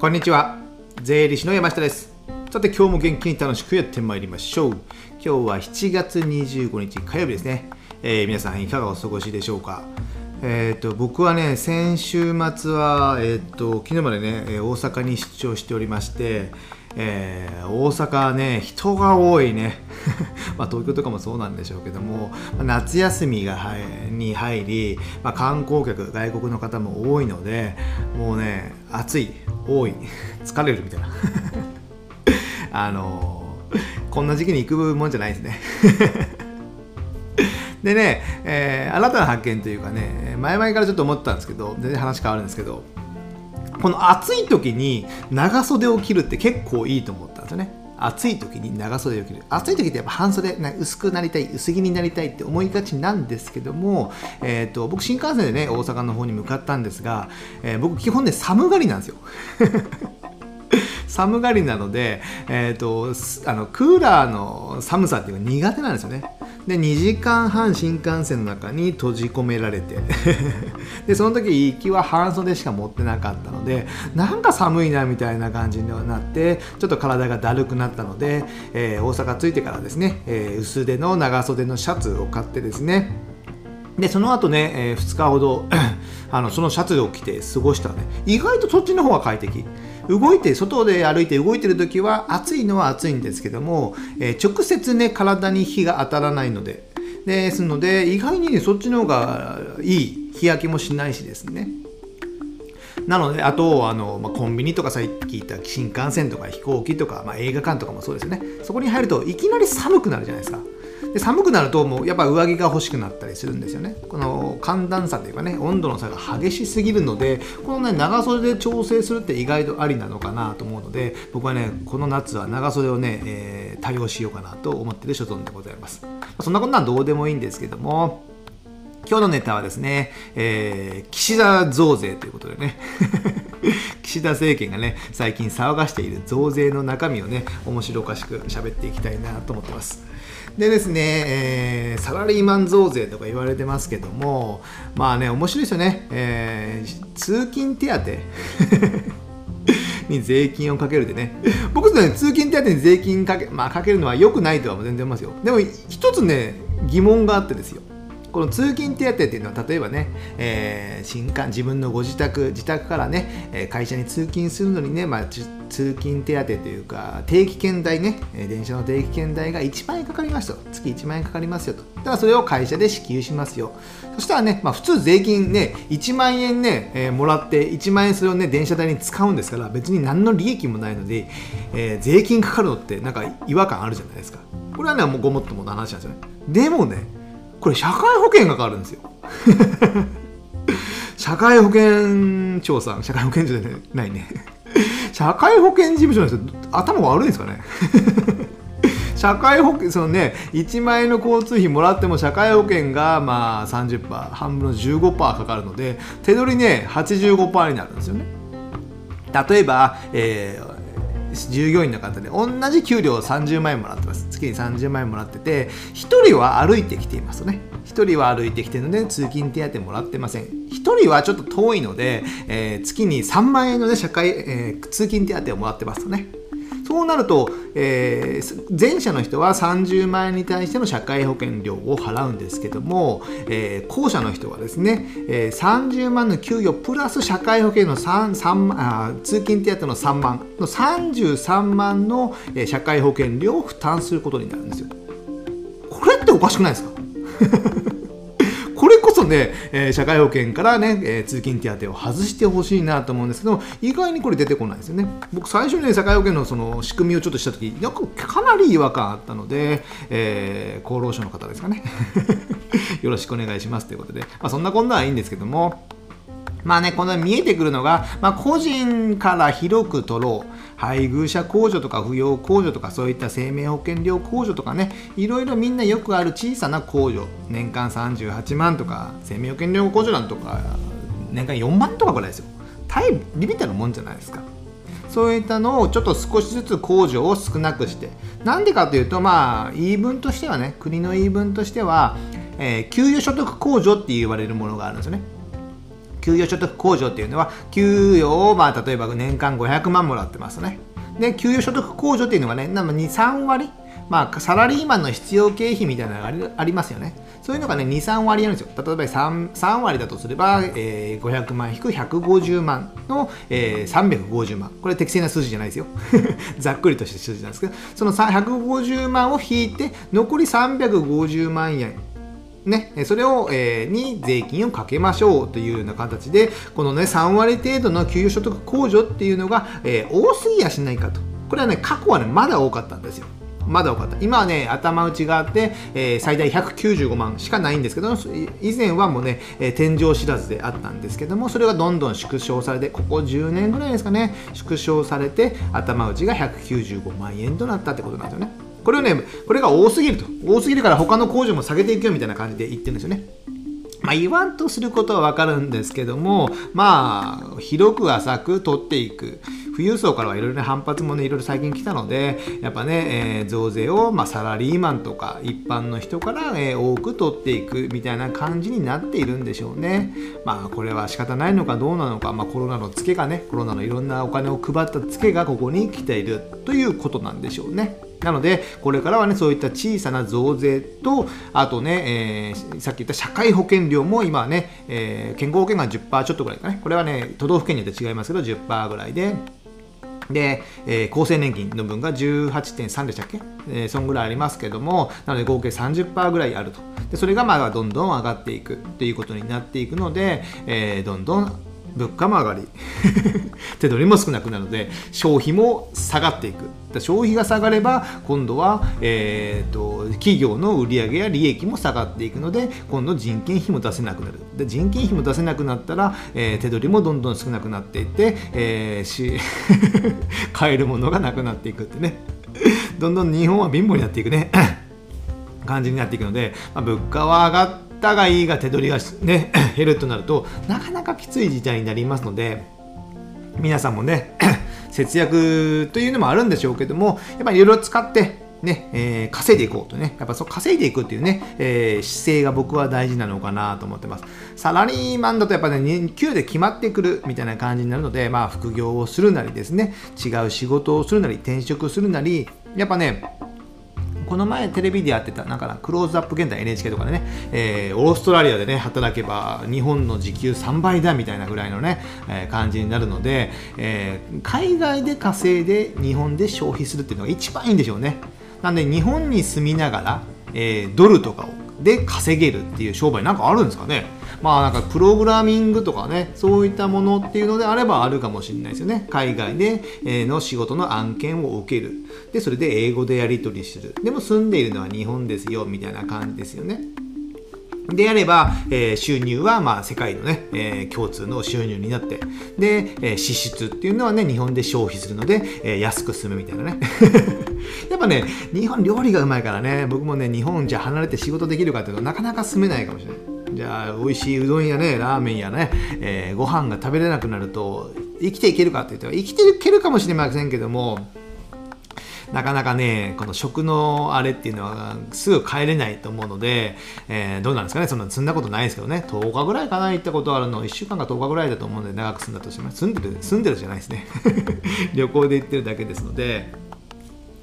こんにちは。税理士の山下です。さて今日も元気に楽しくやってまいりましょう。今日は7月25日火曜日ですね、えー、皆さんいかがお過ごしでしょうか？えーと、僕はね先週末は、えーと、昨日までね大阪に出張しておりまして、えー、大阪ね人が多いね。まあ東京とかもそうなんでしょうけども夏休みがに入り、まあ、観光客外国の方も多いのでもうね暑い。多い。疲れるみたいな。あのー、こんな時期に行くもんじゃないですね。でね、えー、新たな発見というかね、前々からちょっと思ってたんですけど、全然話変わるんですけど、この暑い時に長袖を着るって結構いいと思ったんですよね。暑い時に長袖を着る。暑い時ってやっぱ半袖、薄くなりたい、薄着になりたいって思いがちなんですけども、えーと、僕新幹線でね、大阪の方に向かったんですが、えー、僕基本ね、寒がりなんですよ。寒がりなので、えーと、あのクーラーの寒さっていうのが苦手なんですよね。で2時間半新幹線の中に閉じ込められて。でその時行きは半袖しか持ってなかったのでなんか寒いなみたいな感じになってちょっと体がだるくなったので、えー、大阪着いてからですね、えー、薄手の長袖のシャツを買ってですねでその後ね、えー、2日ほど あのそのシャツを着て過ごしたらね。意外とそっちの方が快適。動いて外で歩いて動いてる時は暑いのは暑いんですけども、えー、直接ね体に火が当たらないので。ですので意外に、ね、そっちの方がいい。日焼けもしないしですね。なのであとあの、まあ、コンビニとかさっき言った新幹線とか飛行機とか、まあ、映画館とかもそうですよね。そこに入るといきなり寒くなるじゃないですか。で寒くなるともうやっぱ上着が欲しくなったりするんですよね。この寒暖差というかね温度の差が激しすぎるのでこのね長袖で調整するって意外とありなのかなと思うので僕はねこの夏は長袖をね、えー、対応しようかなと思ってる所存でございます。そんなことはどうでもいいんですけども今日のネタはですね、えー、岸田増税ということでね。岸田政権がね最近騒がしている増税の中身をね面白おかしく喋っていきたいなと思ってます。でですね、えー、サラリーマン増税とか言われてますけども、まあね、面白いですよね。えー、通勤手当 に税金をかけるでね。僕ね、通勤手当に税金かけ,、まあ、かけるのは良くないとは全然思いますよ。でも、一つね、疑問があってですよ。この通勤手当っていうのは例えばね、えー、新幹自分のご自宅自宅からね会社に通勤するのにね、まあ、通勤手当というか定期券代ね電車の定期券代が1万円かかりますと。月1万円かかりますよと。だからそれを会社で支給しますよ。そしたらね、まあ、普通税金ね1万円ね、えー、もらって1万円それをね電車代に使うんですから別に何の利益もないので、えー、税金かかるのってなんか違和感あるじゃないですか。これはねもうごもっともな話なんですよね。でもねこれ社会保険がかかるんですよ。社会保険庁さん。社会保険庁じゃないね。社会保険事務所の人頭悪いんですかね。社会保険そのね1万円の交通費もらっても社会保険がまあ30%半分の15%かかるので手取りね85%になるんですよね。例えば、えー、従業員の方で同じ給料を30万円もらってます。月に30万円もらってて1人は歩いてきていますね。1人は歩いてきてるので通勤手当もらってません。1人はちょっと遠いので、えー、月に3万円の、ね、社会、えー、通勤手当をもらってますとね。そうなると、えー、前者の人は30万円に対しての社会保険料を払うんですけども、えー、後者の人はですね、えー、30万の給与プラス社会保険の 3, 3あ通勤手当の3万の33万の、社会保険料を負担することになるんですよ。これっておかしくないですか？そね、えー、社会保険からね、えー、通勤手当を外してほしいなと思うんですけど意外にこれ出てこないですよね。僕最初にね社会保険のその仕組みをちょっとした時なんかかなり違和感あったので、えー、厚労省の方ですかね。よろしくお願いしますということで、まあ、そんなこんなはいいんですけども。まあね、この見えてくるのが、まあ、個人から広く取ろう。配偶者控除とか扶養控除とかそういった生命保険料控除とかねいろいろみんなよくある小さな控除。年間38万とか生命保険料控除なんとか年間4万とかぐらいですよ。大リミテのもんじゃないですか。そういったのをちょっと少しずつ控除を少なくして。なんでかというとまあ言い分としてはね国の言い分としては、えー、給与所得控除って言われるものがあるんですよね。給与所得控除っていうのは給与をまあ例えば年間500万もらってますねで給与所得控除っていうのがね23割まあ、サラリーマンの必要経費みたいなのがありますよね。そういうのがね、2、3割あるんですよ。例えば 3, 3割だとすれば、えー、500万引く150万の、えー、350万。これ適正な数字じゃないですよ。ざっくりとした数字なんですけど、その150万を引いて、残り350万円ね、それを、えー、に税金をかけましょうというような形で、このね、3割程度の給与所得控除っていうのが、えー、多すぎやしないかと。これはね、過去はね、まだ多かったんですよ。まだ多かった今はね頭打ちがあって、えー、最大195万しかないんですけど以前はもうね、え、天井知らずであったんですけどもそれがどんどん縮小されてここ10年ぐらいですかね縮小されて頭打ちが195万円となったってことなんですよねこれをねこれが多すぎると多すぎるから他の工場も下げていくよみたいな感じで言ってるんですよねまあ、言わんとすることはわかるんですけども、まあ、広く浅く取っていく。富裕層からはいろいろ反発もね、いろいろ最近来たので、やっぱね、えー、増税を、まあ、サラリーマンとか一般の人から、え、多く取っていくみたいな感じになっているんでしょうね。まあ、これは仕方ないのかどうなのか、まあ、コロナのツケがね、コロナのいろんなお金を配ったツケがここに来ているということなんでしょうね。なので、これからはね、そういった小さな増税と、あとね、えー、さっき言った社会保険料も今はね、えー、健康保険が10%ちょっとぐらいかね、これはね、都道府県によって違いますけど、10%ぐらいで、で、えー、厚生年金の分が18.3でしたっけ、えー、そんぐらいありますけども、なので合計30%ぐらいあると。でそれがまあどんどん上がっていくっていうことになっていくので、えー、どんどん物価も上がり。手取りも少なくなるので消費も下がっていく。消費が下がれば今度は、えーと、企業の売上や利益も下がっていくので今度人件費も出せなくなる。で人件費も出せなくなったら、えー、手取りもどんどん少なくなっていって、えー、し 買えるものがなくなっていくってね。どんどん日本は貧乏になっていくね。感じになっていくので、まあ、物価は上がってったがいいが手取りが、ね、減るとなるとなかなかきつい事態になりますので皆さんもね 節約というのもあるんでしょうけどもやっぱりいろいろ使ってね、えー、稼いでいこうとね、やっぱそう稼いでいくっていうね、えー、姿勢が僕は大事なのかなと思ってます。サラリーマンだとやっぱね、給で決まってくるみたいな感じになるので、まあ副業をするなりですね、違う仕事をするなり、転職するなり、やっぱね、この前テレビでやってた、なんかな、クローズアップ現代 NHK とかでね、えー、オーストラリアでね、働けば日本の時給3倍だみたいなぐらいのね、えー、感じになるので、えー、海外で稼いで日本で消費するっていうのが一番いいんでしょうね。なんで日本に住みながら、えドルとかをで稼げるっていう商売なんかあるんですかね？まあなんかプログラミングとかねそういったものっていうのであればあるかもしれないですよね。海外での仕事の案件を受ける。でそれで英語でやり取りする。でも住んでいるのは日本ですよみたいな感じですよね。であれば、えー、収入は、まあ、世界のね、えー、共通の収入になって、で、えー、支出っていうのはね、日本で消費するので、え、安く済むみたいなね。やっぱね、日本料理がうまいからね、僕もね、日本じゃ離れて仕事できるかっていうとなかなか住めないかもしれない。じゃあ、美味しいうどんやね、ラーメンやね、えー、ご飯が食べれなくなると、生きていけるかって言ったら、生きていけるかもしれませんけども、なかなかね、この食のあれっていうのはすぐ帰れないと思うので、えー、どうなんですかね、そんな積んだことないですけどね、10日ぐらいかな、行ったことあるの、1週間か10日ぐらいだと思うので、長く住んだとしても、住んでる、住んでるじゃないですね。旅行で行ってるだけですので、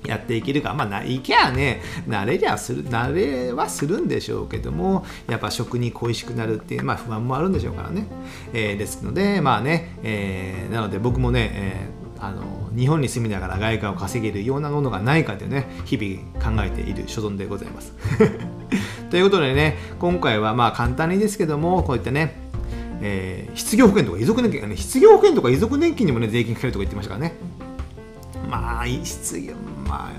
やっていけるか、まあ、行けばね、慣れりゃする、慣れはするんでしょうけども、やっぱ食に恋しくなるっていう、まあ、不安もあるんでしょうからね。えー、ですので、まあね、えー、なので僕もね、えーあの日本に住みながら外貨を稼げるようなものがないかというね日々考えている所存でございます。ということでね今回はまあ簡単にですけどもこういったね、えー、失業保険とか遺族年金、ね、失業保険とか遺族年金にもね税金かけるとか言ってましたからねまあ失業ま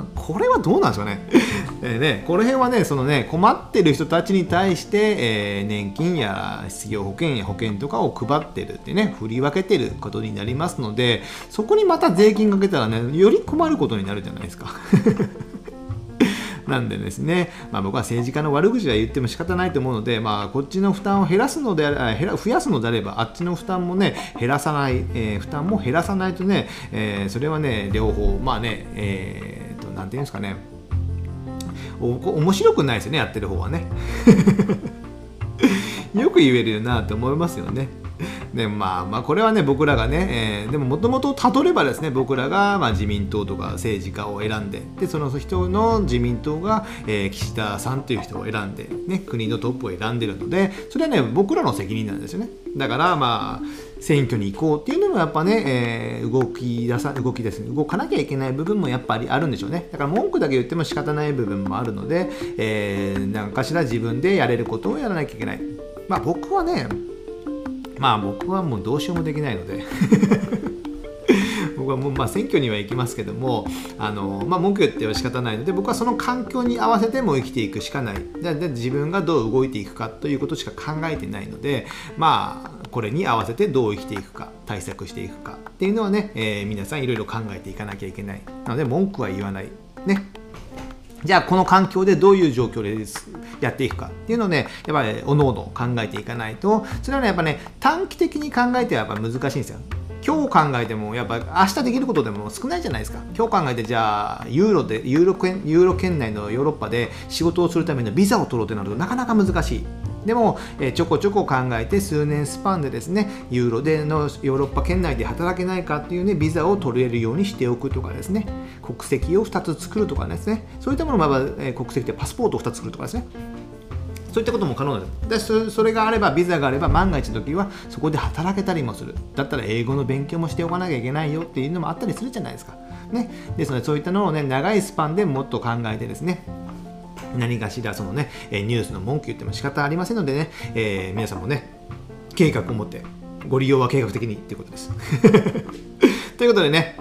あこれはどうなんですかね。えね、この辺はね、そのね、困ってる人たちに対して、えー、年金や失業保険や保険とかを配ってるってね、振り分けてることになりますので、そこにまた税金かけたらね、より困ることになるじゃないですか。なんでですね、まあ、僕は政治家の悪口は言っても仕方ないと思うので、まあ、こっちの負担を減らすのであれ増やすのであれば、あっちの負担もね、減らさない、えー、負担も減らさないとね、えー、それはね、両方、まあね、えー何て言うんですかね面白くないですよねやってる方はね。よく言えるよなって思いますよね。でまあまあこれはね僕らがね、えー、でももともとたどればですね僕らがまあ自民党とか政治家を選んででその人の自民党が、えー、岸田さんという人を選んで、ね、国のトップを選んでるのでそれはね僕らの責任なんですよね。だからまあ選挙に行こうっていうのもやっぱね、えー、動き出さ動きですね動かなきゃいけない部分もやっぱりあるんでしょうね。だから文句だけ言っても仕方ない部分もあるので、えー、何かしら自分でやれることをやらなきゃいけないまあ僕はねまあ僕はもうどうしようもできないので。僕はもうまあ選挙には行きますけどもあの、まあ、文句言っては仕方ないので僕はその環境に合わせても生きていくしかない。でで自分がどう動いていくかということしか考えてないのでまあこれに合わせてどう生きていくか対策していくかっていうのはね、えー、皆さんいろいろ考えていかなきゃいけないなので文句は言わない。ね。じゃあこの環境でどういう状況でやっていくかっていうのをねやっぱりおのおの考えていかないと。それはねやっぱね短期的に考えてはやっぱ難しいんですよ。今日考えてもやっぱ明日できることでも少ないじゃないですか。今日考えてじゃあユーロでユーロ圏ユーロ圏内のヨーロッパで仕事をするためのビザを取ろうってなるとなかなか難しい。でも、え、ちょこちょこ考えて数年スパンでですねユーロでのヨーロッパ圏内で働けないかっていうねビザを取れるようにしておくとかですね国籍を2つ作るとかですねそういったものも、え、国籍でパスポートを2つ作るとかですね。そういったことも可能です。でそれがあればビザがあれば万が一の時はそこで働けたりもする。だったら英語の勉強もしておかなきゃいけないよっていうのもあったりするじゃないですか。ね。ですのでそういったのをね長いスパンでもっと考えてですね何かしらそのね、ニュースの文句言っても仕方ありませんのでね、えー、皆さんもね、計画を持って、ご利用は計画的にっていうことです。ということでね、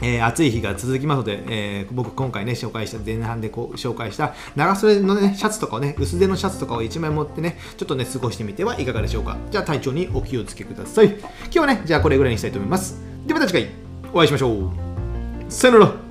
えー、暑い日が続きますので、えー、僕今回ね紹介した前半でこう紹介した長袖のねシャツとかをね薄手のシャツとかを1枚持ってねちょっとね過ごしてみてはいかがでしょうか。じゃあ体調にお気をつけください。今日はねじゃあこれぐらいにしたいと思います。ではまた次回お会いしましょう。さよなら。